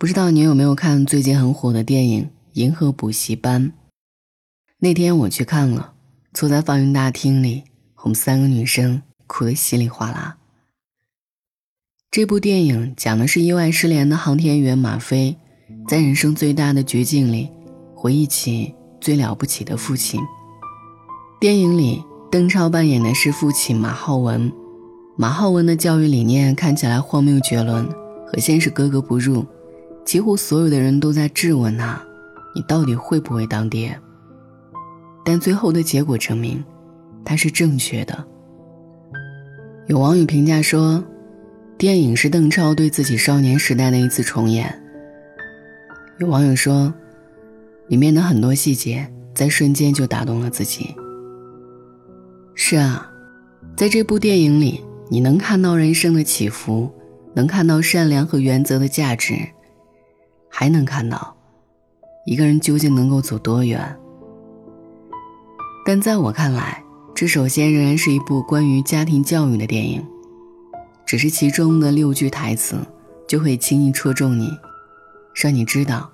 不知道你有没有看最近很火的电影《银河补习班》？那天我去看了，坐在放映大厅里，我们三个女生哭得稀里哗啦。这部电影讲的是意外失联的航天员马飞，在人生最大的绝境里，回忆起最了不起的父亲。电影里，邓超扮演的是父亲马浩文，马浩文的教育理念看起来荒谬绝伦，和现实格格不入。几乎所有的人都在质问他：“你到底会不会当爹？”但最后的结果证明，他是正确的。有网友评价说：“电影是邓超对自己少年时代的一次重演。”有网友说：“里面的很多细节在瞬间就打动了自己。”是啊，在这部电影里，你能看到人生的起伏，能看到善良和原则的价值。还能看到，一个人究竟能够走多远？但在我看来，这首先仍然是一部关于家庭教育的电影。只是其中的六句台词，就会轻易戳中你，让你知道，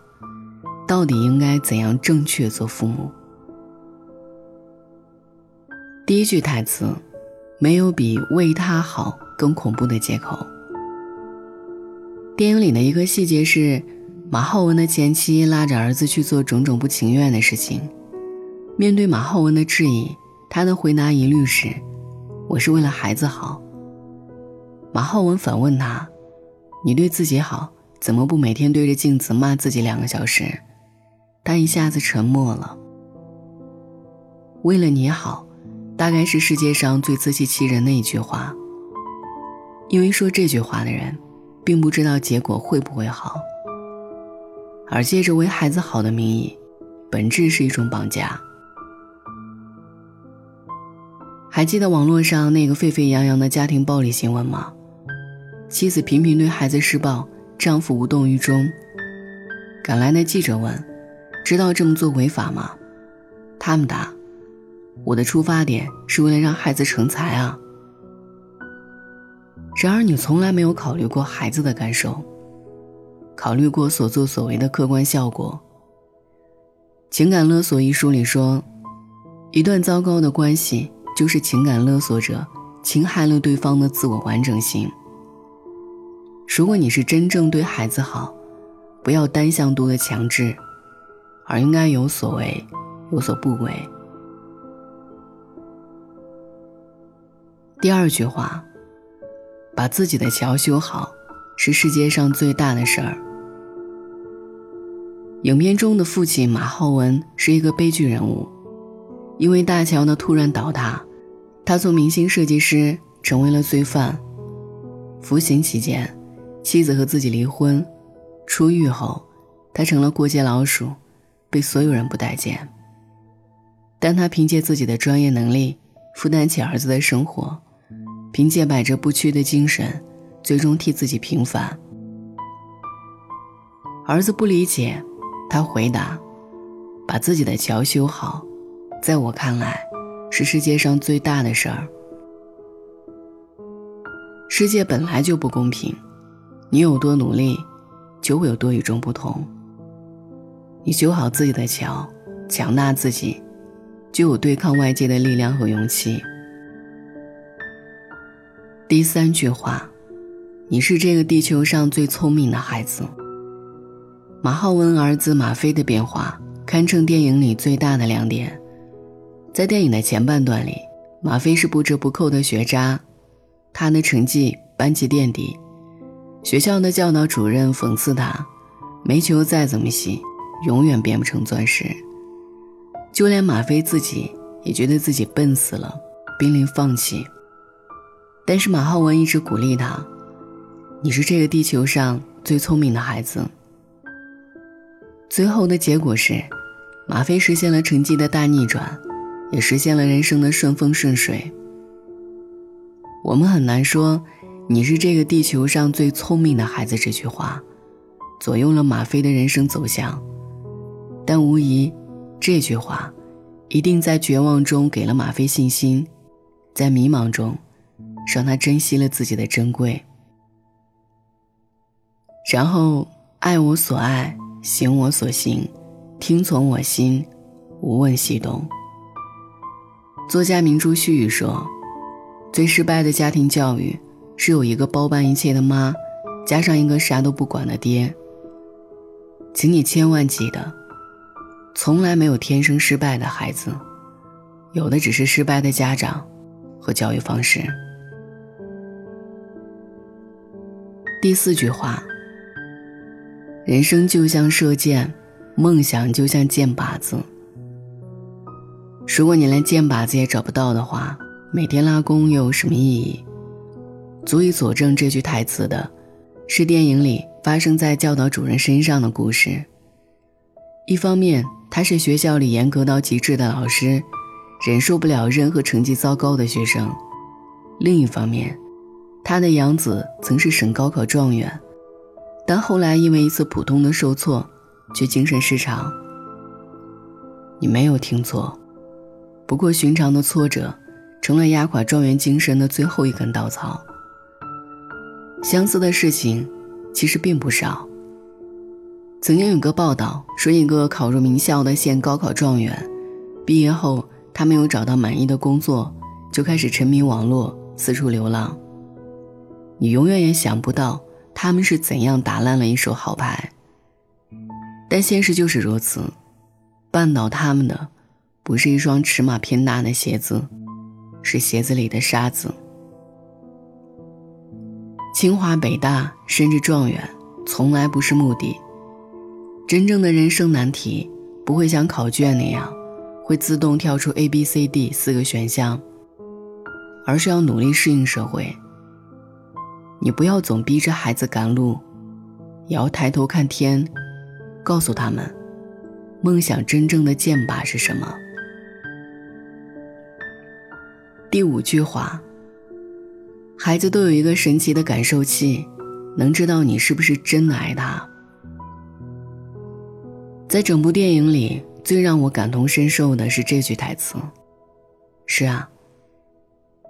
到底应该怎样正确做父母。第一句台词：“没有比为他好更恐怖的借口。”电影里的一个细节是。马浩文的前妻拉着儿子去做种种不情愿的事情，面对马浩文的质疑，他的回答一律是：“我是为了孩子好。”马浩文反问他：“你对自己好，怎么不每天对着镜子骂自己两个小时？”他一下子沉默了。为了你好，大概是世界上最自欺欺人的一句话，因为说这句话的人，并不知道结果会不会好。而借着为孩子好的名义，本质是一种绑架。还记得网络上那个沸沸扬扬的家庭暴力新闻吗？妻子频频对孩子施暴，丈夫无动于衷。赶来的记者问：“知道这么做违法吗？”他们答：“我的出发点是为了让孩子成才啊。”然而，你从来没有考虑过孩子的感受。考虑过所作所为的客观效果。《情感勒索》一书里说，一段糟糕的关系就是情感勒索者侵害了对方的自我完整性。如果你是真正对孩子好，不要单向度的强制，而应该有所为，有所不为。第二句话，把自己的桥修好。是世界上最大的事儿。影片中的父亲马浩文是一个悲剧人物，因为大桥的突然倒塌，他从明星设计师成为了罪犯。服刑期间，妻子和自己离婚，出狱后，他成了过街老鼠，被所有人不待见。但他凭借自己的专业能力，负担起儿子的生活，凭借百折不屈的精神。最终替自己平反。儿子不理解，他回答：“把自己的桥修好，在我看来，是世界上最大的事儿。世界本来就不公平，你有多努力，就会有多与众不同。你修好自己的桥，强大自己，就有对抗外界的力量和勇气。”第三句话。你是这个地球上最聪明的孩子。马浩文儿子马飞的变化堪称电影里最大的亮点。在电影的前半段里，马飞是不折不扣的学渣，他的成绩班级垫底，学校的教导主任讽刺他，煤球再怎么洗，永远变不成钻石。就连马飞自己也觉得自己笨死了，濒临放弃。但是马浩文一直鼓励他。你是这个地球上最聪明的孩子。最后的结果是，马飞实现了成绩的大逆转，也实现了人生的顺风顺水。我们很难说“你是这个地球上最聪明的孩子”这句话，左右了马飞的人生走向，但无疑，这句话一定在绝望中给了马飞信心，在迷茫中，让他珍惜了自己的珍贵。然后，爱我所爱，行我所行，听从我心，无问西东。作家明珠絮语说：“最失败的家庭教育，是有一个包办一切的妈，加上一个啥都不管的爹。”请你千万记得，从来没有天生失败的孩子，有的只是失败的家长和教育方式。第四句话：人生就像射箭，梦想就像箭靶子。如果你连箭靶子也找不到的话，每天拉弓又有什么意义？足以佐证这句台词的，是电影里。发生在教导主任身上的故事。一方面，他是学校里严格到极致的老师，忍受不了任何成绩糟糕的学生；另一方面，他的养子曾是省高考状元，但后来因为一次普通的受挫，却精神失常。你没有听错，不过寻常的挫折，成了压垮状元精神的最后一根稻草。相似的事情。其实并不少。曾经有个报道说，一个考入名校的县高考状元，毕业后他没有找到满意的工作，就开始沉迷网络，四处流浪。你永远也想不到他们是怎样打烂了一手好牌。但现实就是如此，绊倒他们的，不是一双尺码偏大的鞋子，是鞋子里的沙子。清华、北大，甚至状元，从来不是目的。真正的人生难题，不会像考卷那样，会自动跳出 A、B、C、D 四个选项，而是要努力适应社会。你不要总逼着孩子赶路，也要抬头看天，告诉他们，梦想真正的箭靶是什么。第五句话。孩子都有一个神奇的感受器，能知道你是不是真的爱他。在整部电影里，最让我感同身受的是这句台词：“是啊，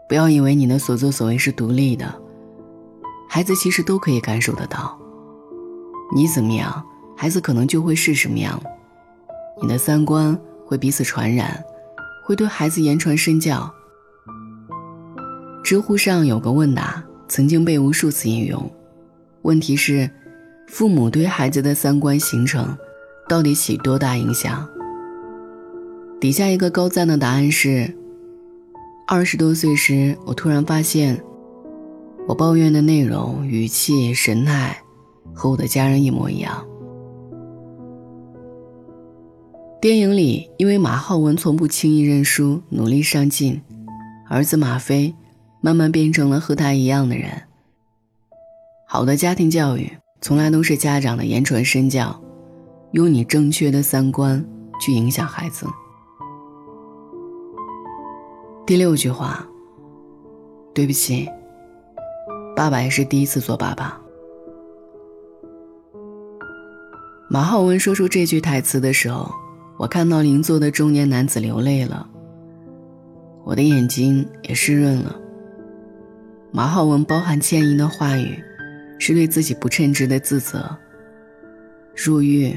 不要以为你的所作所为是独立的，孩子其实都可以感受得到。你怎么样，孩子可能就会是什么样。你的三观会彼此传染，会对孩子言传身教。”知乎上有个问答，曾经被无数次引用。问题是：父母对孩子的三观形成，到底起多大影响？底下一个高赞的答案是：二十多岁时，我突然发现，我抱怨的内容、语气、神态，和我的家人一模一样。电影里，因为马浩文从不轻易认输，努力上进，儿子马飞。慢慢变成了和他一样的人。好的家庭教育从来都是家长的言传身教，用你正确的三观去影响孩子。第六句话，对不起，爸爸也是第一次做爸爸。马浩文说出这句台词的时候，我看到邻座的中年男子流泪了，我的眼睛也湿润了。马浩文包含歉意的话语，是对自己不称职的自责。入狱，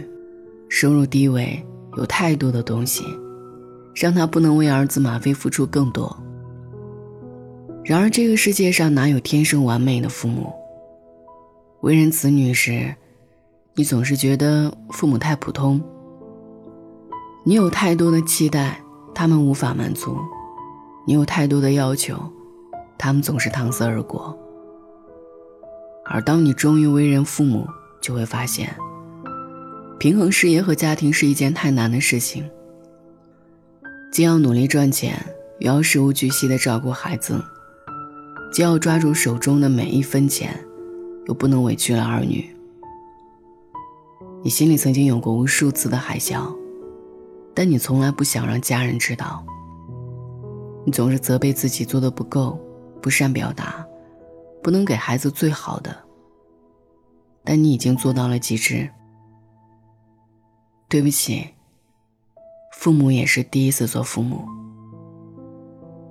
收入低微，有太多的东西，让他不能为儿子马飞付出更多。然而，这个世界上哪有天生完美的父母？为人子女时，你总是觉得父母太普通，你有太多的期待，他们无法满足；你有太多的要求。他们总是搪塞而过，而当你终于为人父母，就会发现，平衡事业和家庭是一件太难的事情。既要努力赚钱，又要事无巨细的照顾孩子；既要抓住手中的每一分钱，又不能委屈了儿女。你心里曾经有过无数次的海啸，但你从来不想让家人知道。你总是责备自己做的不够。不善表达，不能给孩子最好的，但你已经做到了极致。对不起，父母也是第一次做父母，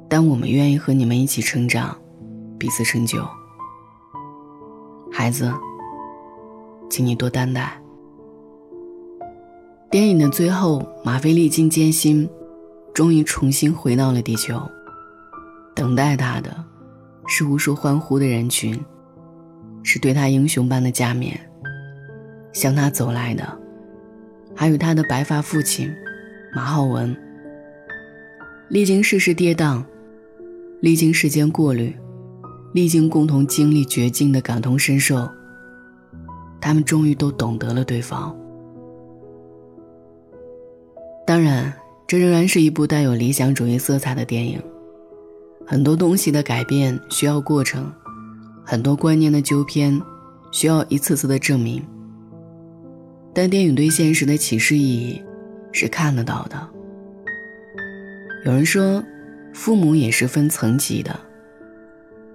但我们愿意和你们一起成长，彼此成就。孩子，请你多担待。电影的最后，马飞历经艰辛，终于重新回到了地球。等待他的，是无数欢呼的人群，是对他英雄般的加冕。向他走来的，还有他的白发父亲马浩文。历经世事跌宕，历经时间过滤，历经共同经历绝境的感同身受，他们终于都懂得了对方。当然，这仍然是一部带有理想主义色彩的电影。很多东西的改变需要过程，很多观念的纠偏需要一次次的证明。但电影对现实的启示意义是看得到的。有人说，父母也是分层级的，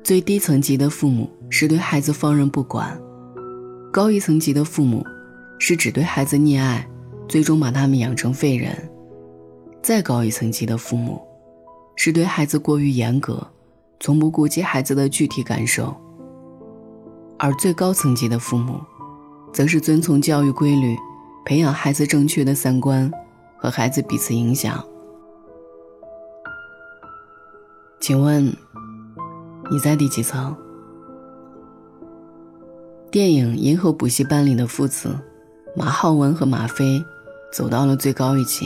最低层级的父母是对孩子放任不管，高一层级的父母是只对孩子溺爱。最终把他们养成废人，再高一层级的父母，是对孩子过于严格，从不顾及孩子的具体感受；而最高层级的父母，则是遵从教育规律，培养孩子正确的三观，和孩子彼此影响。请问，你在第几层？电影《银河补习班》里的父子，马浩文和马飞。走到了最高一级，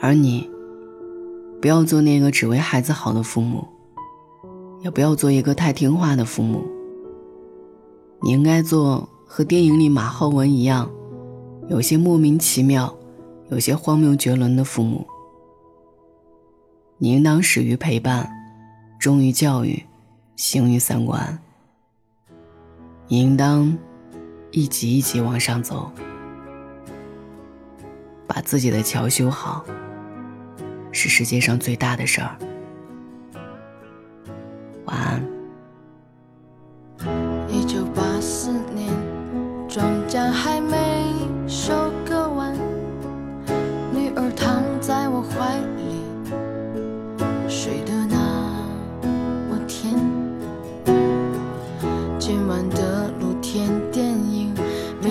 而你，不要做那个只为孩子好的父母，也不要做一个太听话的父母。你应该做和电影里马浩文一样，有些莫名其妙，有些荒谬绝伦的父母。你应当始于陪伴，忠于教育，行于三观。你应当一级一级往上走。把自己的桥修好，是世界上最大的事儿。晚安。一九八四年，庄稼还没收割完，女儿躺在我怀里，睡得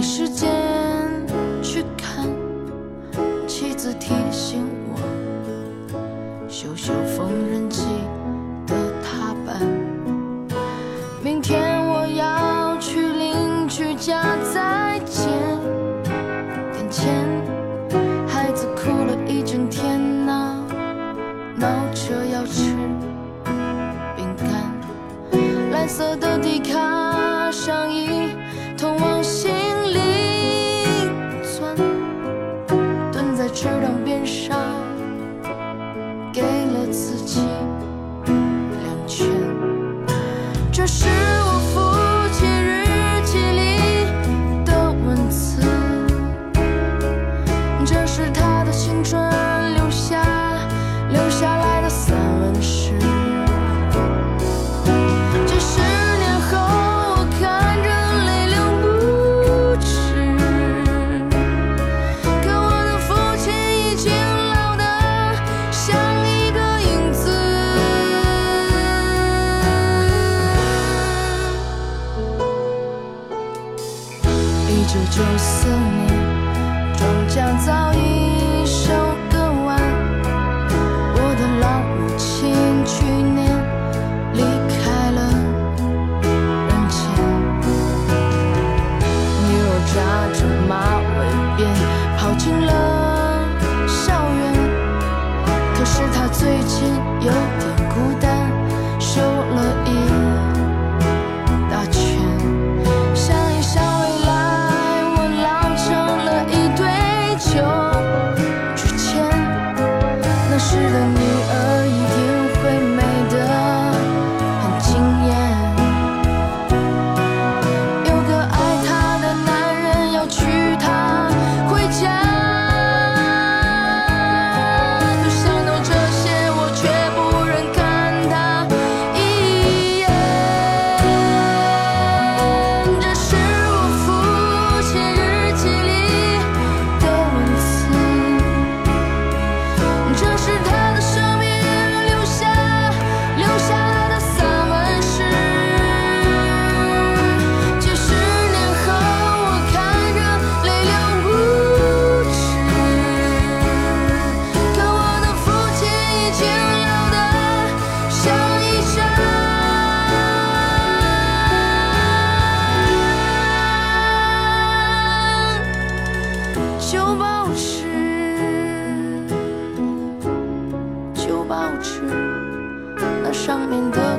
时间去看妻子提醒我修修青春留下留下来就保持，就保持那上面的。